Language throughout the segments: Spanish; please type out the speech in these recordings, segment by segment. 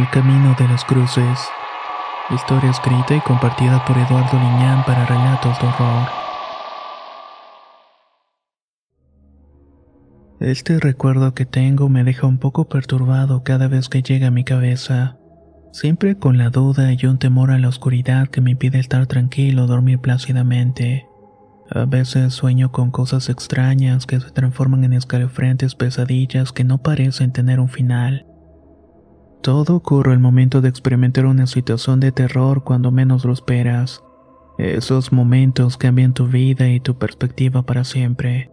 El camino de los cruces. Historia escrita y compartida por Eduardo Liñán para relatos de horror. Este recuerdo que tengo me deja un poco perturbado cada vez que llega a mi cabeza. Siempre con la duda y un temor a la oscuridad que me impide estar tranquilo o dormir plácidamente. A veces sueño con cosas extrañas que se transforman en escalofriantes pesadillas que no parecen tener un final. Todo ocurre al momento de experimentar una situación de terror cuando menos lo esperas. Esos momentos cambian tu vida y tu perspectiva para siempre.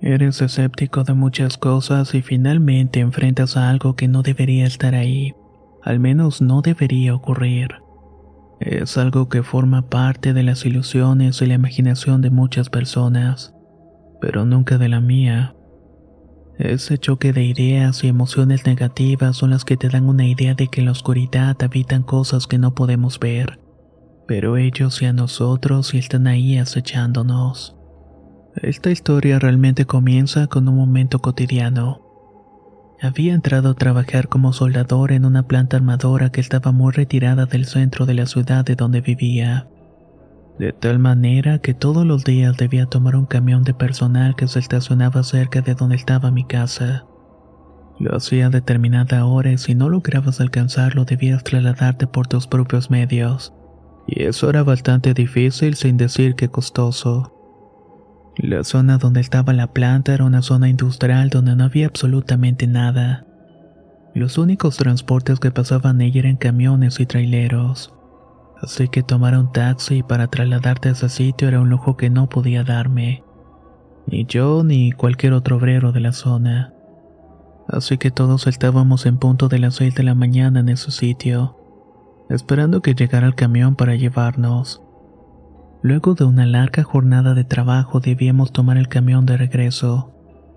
Eres escéptico de muchas cosas y finalmente enfrentas a algo que no debería estar ahí. Al menos no debería ocurrir. Es algo que forma parte de las ilusiones y la imaginación de muchas personas, pero nunca de la mía. Ese choque de ideas y emociones negativas son las que te dan una idea de que en la oscuridad habitan cosas que no podemos ver, pero ellos y a nosotros están ahí acechándonos. Esta historia realmente comienza con un momento cotidiano. Había entrado a trabajar como soldador en una planta armadora que estaba muy retirada del centro de la ciudad de donde vivía. De tal manera que todos los días debía tomar un camión de personal que se estacionaba cerca de donde estaba mi casa. Lo hacía a determinada hora y si no lograbas alcanzarlo debías trasladarte por tus propios medios. Y eso era bastante difícil sin decir que costoso. La zona donde estaba la planta era una zona industrial donde no había absolutamente nada. Los únicos transportes que pasaban ella eran camiones y traileros. Así que tomar un taxi para trasladarte a ese sitio era un lujo que no podía darme. Ni yo ni cualquier otro obrero de la zona. Así que todos estábamos en punto de las 6 de la mañana en ese sitio, esperando que llegara el camión para llevarnos. Luego de una larga jornada de trabajo debíamos tomar el camión de regreso,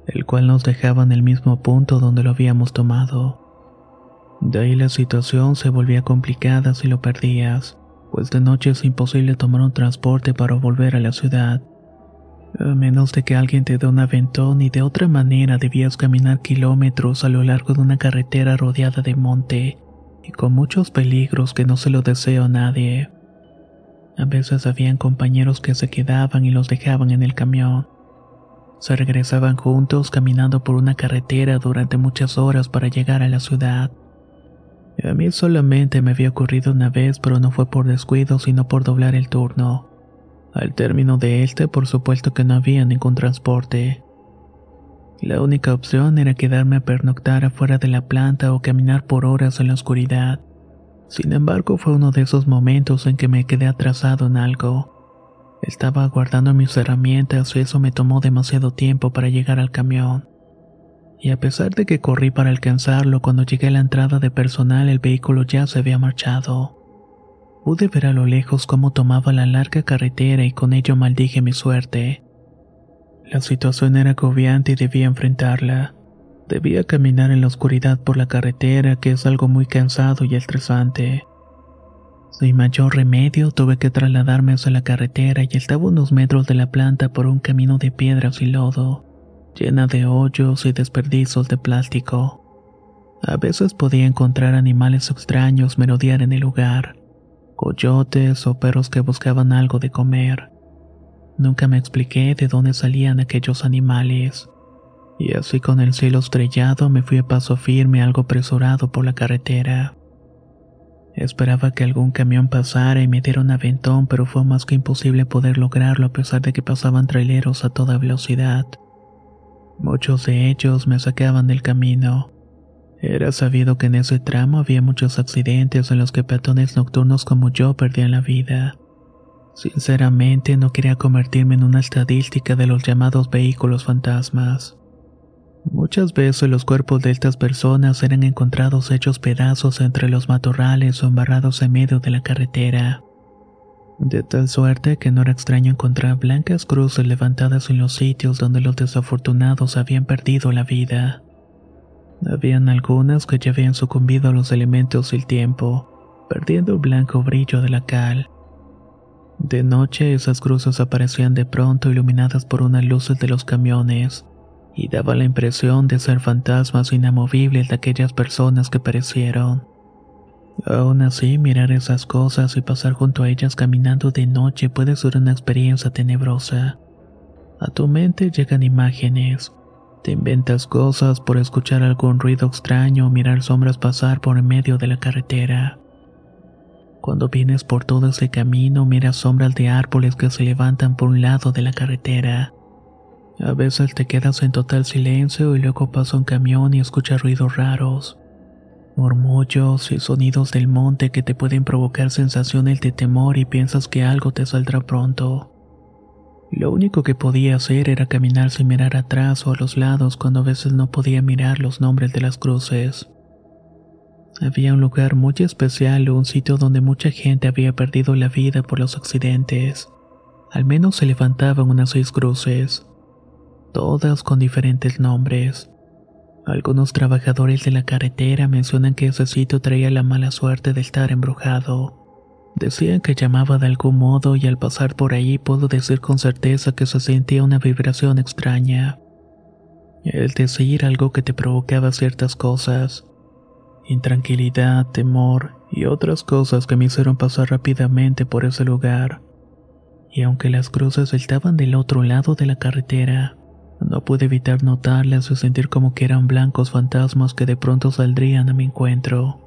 el cual nos dejaba en el mismo punto donde lo habíamos tomado. De ahí la situación se volvía complicada si lo perdías, pues de noche es imposible tomar un transporte para volver a la ciudad. A menos de que alguien te dé un aventón y de otra manera debías caminar kilómetros a lo largo de una carretera rodeada de monte y con muchos peligros que no se lo deseo a nadie. A veces habían compañeros que se quedaban y los dejaban en el camión. Se regresaban juntos caminando por una carretera durante muchas horas para llegar a la ciudad. A mí solamente me había ocurrido una vez, pero no fue por descuido, sino por doblar el turno. Al término de este, por supuesto que no había ningún transporte. La única opción era quedarme a pernoctar afuera de la planta o caminar por horas en la oscuridad. Sin embargo, fue uno de esos momentos en que me quedé atrasado en algo. Estaba guardando mis herramientas y eso me tomó demasiado tiempo para llegar al camión. Y a pesar de que corrí para alcanzarlo, cuando llegué a la entrada de personal el vehículo ya se había marchado. Pude ver a lo lejos cómo tomaba la larga carretera y con ello maldije mi suerte. La situación era agobiante y debía enfrentarla. Debía caminar en la oscuridad por la carretera, que es algo muy cansado y estresante. Sin mayor remedio, tuve que trasladarme hacia la carretera y estaba unos metros de la planta por un camino de piedras y lodo, llena de hoyos y desperdicios de plástico. A veces podía encontrar animales extraños merodear en el lugar, coyotes o perros que buscaban algo de comer. Nunca me expliqué de dónde salían aquellos animales. Y así con el cielo estrellado me fui a paso firme algo apresurado por la carretera. Esperaba que algún camión pasara y me diera un aventón, pero fue más que imposible poder lograrlo a pesar de que pasaban traileros a toda velocidad. Muchos de ellos me sacaban del camino. Era sabido que en ese tramo había muchos accidentes en los que peatones nocturnos como yo perdían la vida. Sinceramente no quería convertirme en una estadística de los llamados vehículos fantasmas. Muchas veces los cuerpos de estas personas eran encontrados hechos pedazos entre los matorrales o embarrados en medio de la carretera. De tal suerte que no era extraño encontrar blancas cruces levantadas en los sitios donde los desafortunados habían perdido la vida. Habían algunas que ya habían sucumbido a los elementos del tiempo, perdiendo el blanco brillo de la cal. De noche esas cruces aparecían de pronto iluminadas por unas luces de los camiones y daba la impresión de ser fantasmas inamovibles de aquellas personas que perecieron. Aún así, mirar esas cosas y pasar junto a ellas caminando de noche puede ser una experiencia tenebrosa. A tu mente llegan imágenes. Te inventas cosas por escuchar algún ruido extraño o mirar sombras pasar por medio de la carretera. Cuando vienes por todo ese camino, miras sombras de árboles que se levantan por un lado de la carretera. A veces te quedas en total silencio y luego pasa un camión y escuchas ruidos raros, murmullos y sonidos del monte que te pueden provocar sensaciones de temor y piensas que algo te saldrá pronto. Lo único que podía hacer era caminar sin mirar atrás o a los lados cuando a veces no podía mirar los nombres de las cruces. Había un lugar muy especial un sitio donde mucha gente había perdido la vida por los accidentes. Al menos se levantaban unas seis cruces todas con diferentes nombres. Algunos trabajadores de la carretera mencionan que ese sitio traía la mala suerte de estar embrujado. Decían que llamaba de algún modo y al pasar por ahí puedo decir con certeza que se sentía una vibración extraña. Es decir, algo que te provocaba ciertas cosas. Intranquilidad, temor y otras cosas que me hicieron pasar rápidamente por ese lugar. Y aunque las cruces estaban del otro lado de la carretera, no pude evitar notarlas o sentir como que eran blancos fantasmas que de pronto saldrían a mi encuentro.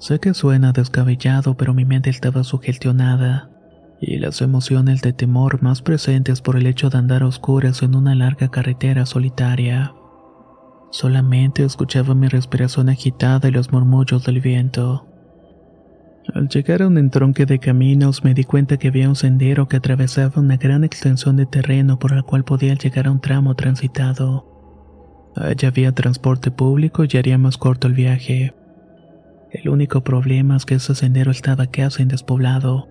Sé que suena descabellado, pero mi mente estaba sugestionada, y las emociones de temor más presentes por el hecho de andar a oscuras en una larga carretera solitaria. Solamente escuchaba mi respiración agitada y los murmullos del viento. Al llegar a un entronque de caminos me di cuenta que había un sendero que atravesaba una gran extensión de terreno por el cual podía llegar a un tramo transitado. Allá había transporte público y haría más corto el viaje. El único problema es que ese sendero estaba casi despoblado,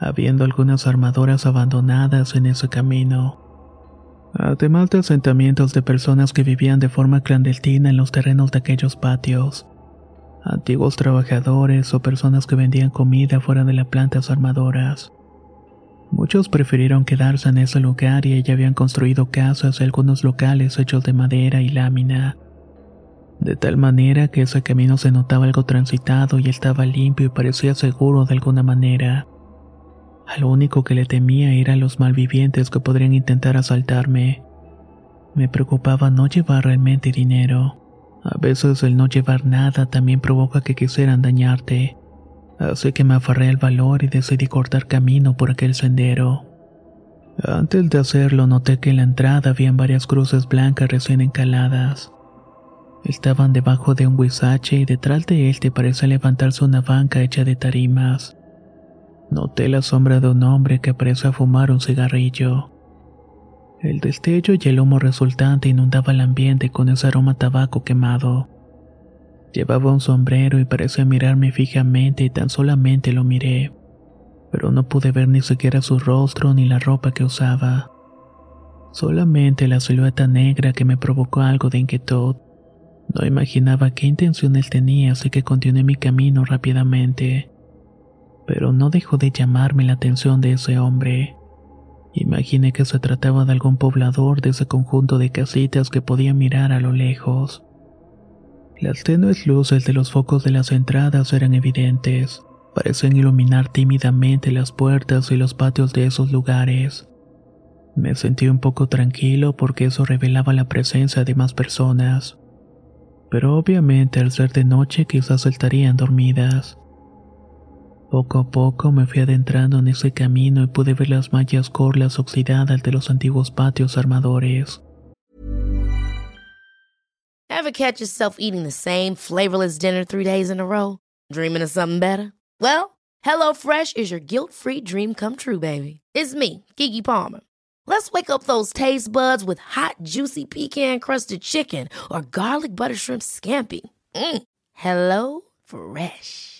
habiendo algunas armadoras abandonadas en ese camino. Además de asentamientos de personas que vivían de forma clandestina en los terrenos de aquellos patios antiguos trabajadores o personas que vendían comida fuera de las plantas armadoras. Muchos prefirieron quedarse en ese lugar y ya habían construido casas y algunos locales hechos de madera y lámina. De tal manera que ese camino se notaba algo transitado y estaba limpio y parecía seguro de alguna manera. A lo único que le temía era los malvivientes que podrían intentar asaltarme. Me preocupaba no llevar realmente dinero. A veces el no llevar nada también provoca que quisieran dañarte. Así que me aferré al valor y decidí cortar camino por aquel sendero. Antes de hacerlo noté que en la entrada habían varias cruces blancas recién encaladas. Estaban debajo de un huizache y detrás de él te parece levantarse una banca hecha de tarimas. Noté la sombra de un hombre que parece a fumar un cigarrillo. El destello y el humo resultante inundaba el ambiente con ese aroma tabaco quemado. Llevaba un sombrero y parecía mirarme fijamente y tan solamente lo miré, pero no pude ver ni siquiera su rostro ni la ropa que usaba. Solamente la silueta negra que me provocó algo de inquietud. No imaginaba qué intenciones tenía, así que continué mi camino rápidamente. Pero no dejó de llamarme la atención de ese hombre. Imaginé que se trataba de algún poblador de ese conjunto de casitas que podía mirar a lo lejos. Las tenues luces de los focos de las entradas eran evidentes, parecían iluminar tímidamente las puertas y los patios de esos lugares. Me sentí un poco tranquilo porque eso revelaba la presencia de más personas. Pero obviamente al ser de noche quizás estarían dormidas. Poco a poco me fui adentrando en ese camino y pude ver las mallas corlas oxidadas de los antiguos patios armadores. Ever catch yourself eating the same flavorless dinner three days in a row? Dreaming of something better? Well, HelloFresh is your guilt-free dream come true, baby. It's me, Kiki Palmer. Let's wake up those taste buds with hot, juicy pecan-crusted chicken or garlic butter shrimp scampi. Mm. Hello Fresh.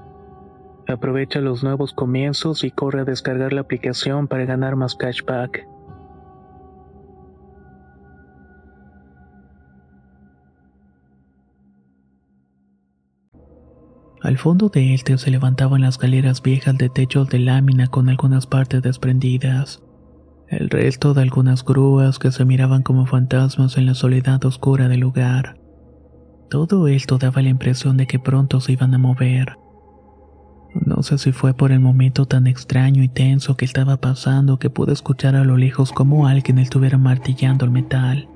Aprovecha los nuevos comienzos y corre a descargar la aplicación para ganar más cashback. Al fondo de este se levantaban las galeras viejas de techos de lámina con algunas partes desprendidas. El resto de algunas grúas que se miraban como fantasmas en la soledad oscura del lugar. Todo esto daba la impresión de que pronto se iban a mover. No sé si fue por el momento tan extraño y tenso que estaba pasando que pude escuchar a lo lejos como alguien estuviera martillando el metal.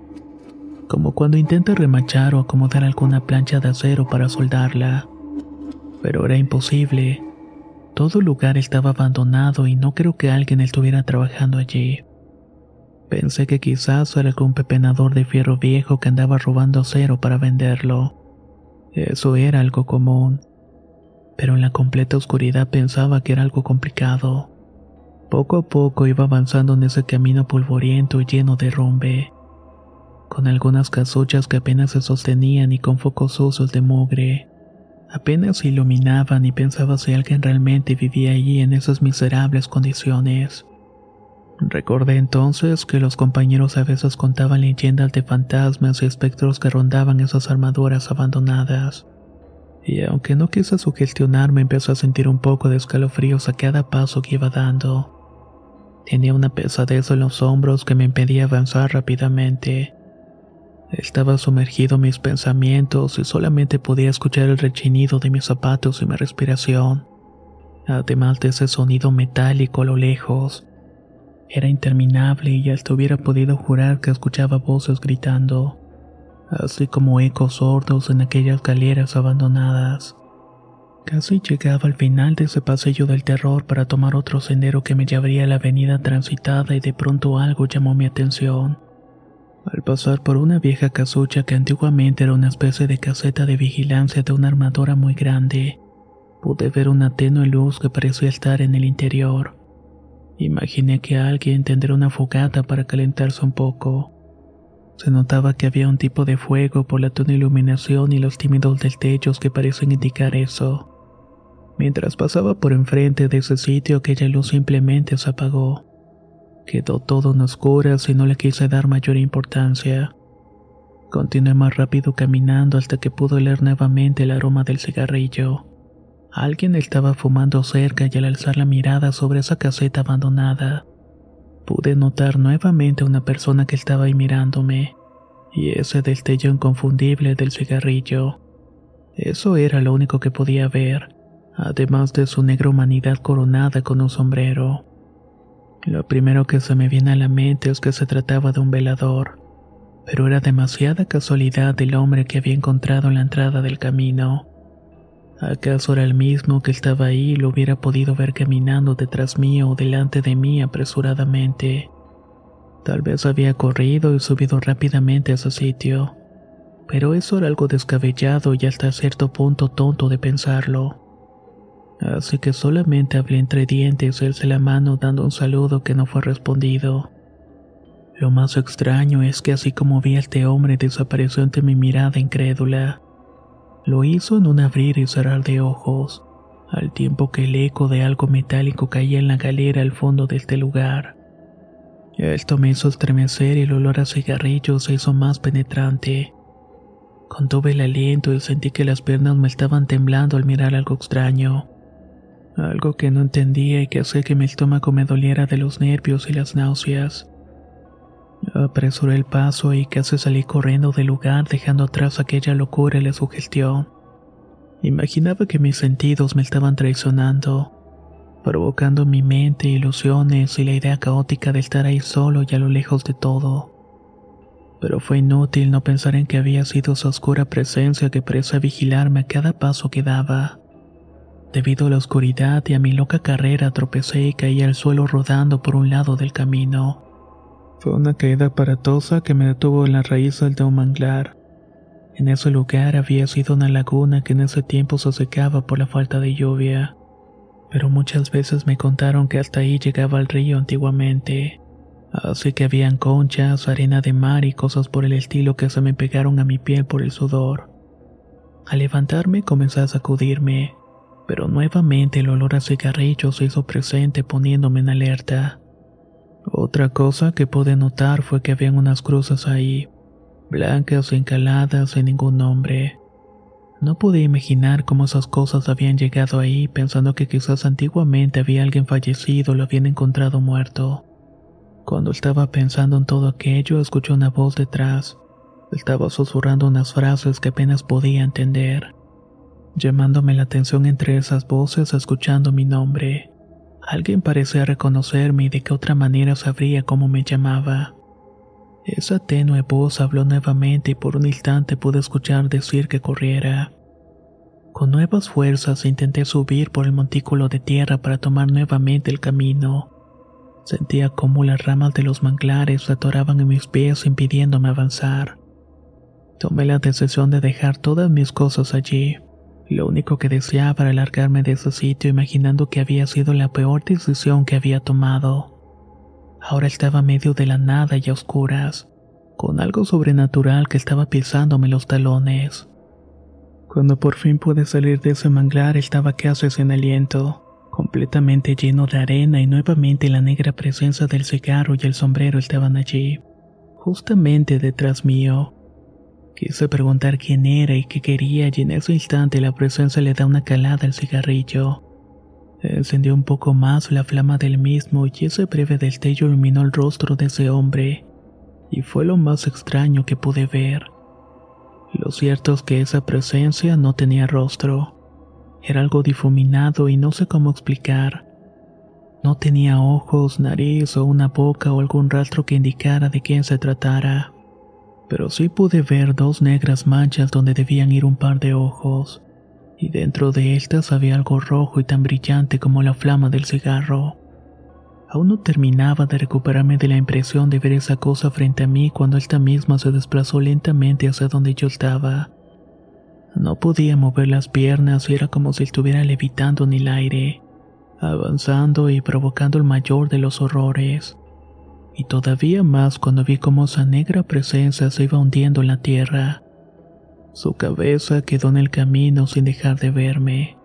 Como cuando intenta remachar o acomodar alguna plancha de acero para soldarla. Pero era imposible. Todo lugar estaba abandonado y no creo que alguien estuviera trabajando allí. Pensé que quizás era algún pepenador de fierro viejo que andaba robando acero para venderlo. Eso era algo común pero en la completa oscuridad pensaba que era algo complicado. Poco a poco iba avanzando en ese camino polvoriento y lleno de rombe, con algunas casuchas que apenas se sostenían y con focos sucios de mugre. Apenas se iluminaban y pensaba si alguien realmente vivía allí en esas miserables condiciones. Recordé entonces que los compañeros a veces contaban leyendas de fantasmas y espectros que rondaban esas armaduras abandonadas y aunque no quise sugestionarme empezó a sentir un poco de escalofríos a cada paso que iba dando. Tenía una pesadez en los hombros que me impedía avanzar rápidamente. Estaba sumergido en mis pensamientos y solamente podía escuchar el rechinido de mis zapatos y mi respiración, además de ese sonido metálico a lo lejos. Era interminable y hasta hubiera podido jurar que escuchaba voces gritando, así como ecos sordos en aquellas galeras abandonadas. Casi llegaba al final de ese pasillo del terror para tomar otro sendero que me llevaría a la avenida transitada y de pronto algo llamó mi atención. Al pasar por una vieja casucha que antiguamente era una especie de caseta de vigilancia de una armadora muy grande, pude ver una tenue luz que parecía estar en el interior. Imaginé que alguien tendría una fogata para calentarse un poco. Se notaba que había un tipo de fuego por la tenue iluminación y los tímidos destellos que parecen indicar eso. Mientras pasaba por enfrente de ese sitio aquella luz simplemente se apagó. Quedó todo en oscuras y no le quise dar mayor importancia. Continué más rápido caminando hasta que pude oler nuevamente el aroma del cigarrillo. Alguien estaba fumando cerca y al alzar la mirada sobre esa caseta abandonada, pude notar nuevamente a una persona que estaba ahí mirándome, y ese destello inconfundible del cigarrillo. Eso era lo único que podía ver además de su negra humanidad coronada con un sombrero. Lo primero que se me viene a la mente es que se trataba de un velador, pero era demasiada casualidad del hombre que había encontrado en la entrada del camino. ¿Acaso era el mismo que estaba ahí y lo hubiera podido ver caminando detrás mío o delante de mí apresuradamente? Tal vez había corrido y subido rápidamente a ese sitio, pero eso era algo descabellado y hasta cierto punto tonto de pensarlo así que solamente hablé entre dientes y la mano dando un saludo que no fue respondido. Lo más extraño es que así como vi a este hombre desapareció ante mi mirada incrédula. Lo hizo en un abrir y cerrar de ojos, al tiempo que el eco de algo metálico caía en la galera al fondo de este lugar. Esto me hizo estremecer y el olor a cigarrillos se hizo más penetrante. Contuve el aliento y sentí que las piernas me estaban temblando al mirar algo extraño algo que no entendía y que hacía que mi estómago me doliera de los nervios y las náuseas. Apresuré el paso y casi salí corriendo del lugar dejando atrás aquella locura y la sugestión. Imaginaba que mis sentidos me estaban traicionando, provocando en mi mente ilusiones y la idea caótica de estar ahí solo y a lo lejos de todo. Pero fue inútil no pensar en que había sido esa oscura presencia que parecía vigilarme a cada paso que daba. Debido a la oscuridad y a mi loca carrera tropecé y caí al suelo rodando por un lado del camino. Fue una caída aparatosa que me detuvo en la raíz de un manglar. En ese lugar había sido una laguna que en ese tiempo se secaba por la falta de lluvia, pero muchas veces me contaron que hasta ahí llegaba el río antiguamente, así que habían conchas, arena de mar y cosas por el estilo que se me pegaron a mi piel por el sudor. Al levantarme comencé a sacudirme, pero nuevamente el olor a cigarrillo se hizo presente poniéndome en alerta. Otra cosa que pude notar fue que habían unas cruces ahí, blancas y encaladas sin ningún nombre. No pude imaginar cómo esas cosas habían llegado ahí pensando que quizás antiguamente había alguien fallecido o lo habían encontrado muerto. Cuando estaba pensando en todo aquello, escuché una voz detrás. Estaba susurrando unas frases que apenas podía entender llamándome la atención entre esas voces escuchando mi nombre. Alguien parecía reconocerme y de qué otra manera sabría cómo me llamaba. Esa tenue voz habló nuevamente y por un instante pude escuchar decir que corriera. Con nuevas fuerzas intenté subir por el montículo de tierra para tomar nuevamente el camino. Sentía cómo las ramas de los manglares atoraban en mis pies impidiéndome avanzar. Tomé la decisión de dejar todas mis cosas allí. Lo único que deseaba era alargarme de ese sitio imaginando que había sido la peor decisión que había tomado. Ahora estaba medio de la nada y a oscuras, con algo sobrenatural que estaba pisándome los talones. Cuando por fin pude salir de ese manglar estaba casi sin aliento, completamente lleno de arena y nuevamente la negra presencia del cigarro y el sombrero estaban allí, justamente detrás mío. Quise preguntar quién era y qué quería y en ese instante la presencia le da una calada al cigarrillo. Encendió un poco más la flama del mismo y ese breve destello iluminó el rostro de ese hombre. y fue lo más extraño que pude ver. Lo cierto es que esa presencia no tenía rostro. Era algo difuminado y no sé cómo explicar. No tenía ojos, nariz o una boca o algún rastro que indicara de quién se tratara. Pero sí pude ver dos negras manchas donde debían ir un par de ojos, y dentro de estas había algo rojo y tan brillante como la flama del cigarro. Aún no terminaba de recuperarme de la impresión de ver esa cosa frente a mí cuando esta misma se desplazó lentamente hacia donde yo estaba. No podía mover las piernas y era como si estuviera levitando en el aire, avanzando y provocando el mayor de los horrores. Y todavía más cuando vi cómo esa negra presencia se iba hundiendo en la tierra. Su cabeza quedó en el camino sin dejar de verme.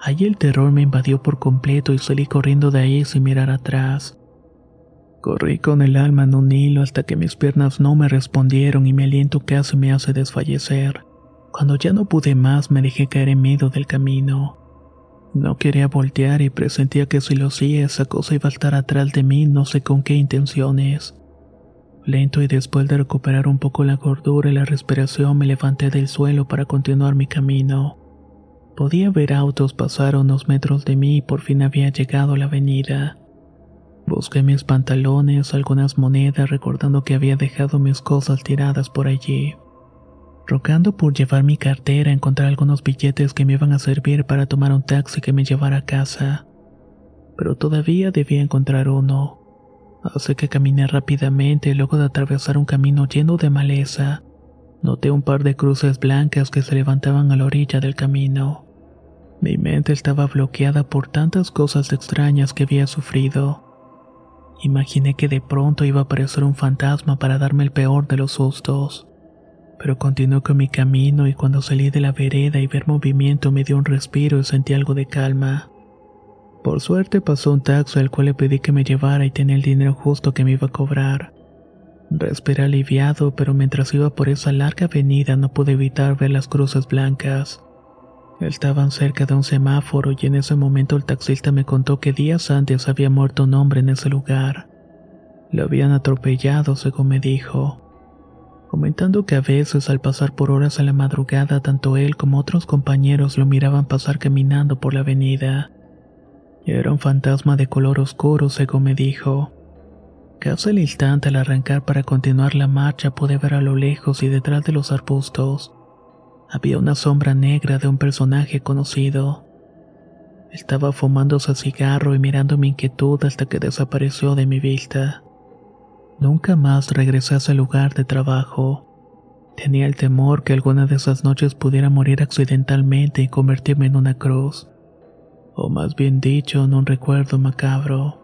Allí el terror me invadió por completo y salí corriendo de ahí sin mirar atrás. Corrí con el alma en un hilo hasta que mis piernas no me respondieron y mi aliento casi me hace desfallecer. Cuando ya no pude más me dejé caer en medio del camino. No quería voltear y presentía que si lo hacía esa cosa iba a estar atrás de mí no sé con qué intenciones. Lento y después de recuperar un poco la gordura y la respiración me levanté del suelo para continuar mi camino. Podía ver autos pasar unos metros de mí y por fin había llegado a la avenida. Busqué mis pantalones, algunas monedas, recordando que había dejado mis cosas tiradas por allí. Rogando por llevar mi cartera, encontré algunos billetes que me iban a servir para tomar un taxi que me llevara a casa. Pero todavía debía encontrar uno. Así que caminé rápidamente luego de atravesar un camino lleno de maleza, noté un par de cruces blancas que se levantaban a la orilla del camino. Mi mente estaba bloqueada por tantas cosas extrañas que había sufrido. Imaginé que de pronto iba a aparecer un fantasma para darme el peor de los sustos. Pero continué con mi camino y cuando salí de la vereda y ver movimiento me dio un respiro y sentí algo de calma. Por suerte pasó un taxi al cual le pedí que me llevara y tenía el dinero justo que me iba a cobrar. Respiré aliviado, pero mientras iba por esa larga avenida no pude evitar ver las cruces blancas. Estaban cerca de un semáforo y en ese momento el taxista me contó que días antes había muerto un hombre en ese lugar. Lo habían atropellado, según me dijo. Comentando que a veces al pasar por horas a la madrugada tanto él como otros compañeros lo miraban pasar caminando por la avenida. Era un fantasma de color oscuro, según me dijo. Casi al instante al arrancar para continuar la marcha pude ver a lo lejos y detrás de los arbustos había una sombra negra de un personaje conocido. Estaba fumándose cigarro y mirando mi inquietud hasta que desapareció de mi vista. Nunca más regresé a ese lugar de trabajo. Tenía el temor que alguna de esas noches pudiera morir accidentalmente y convertirme en una cruz, o más bien dicho, en un recuerdo macabro.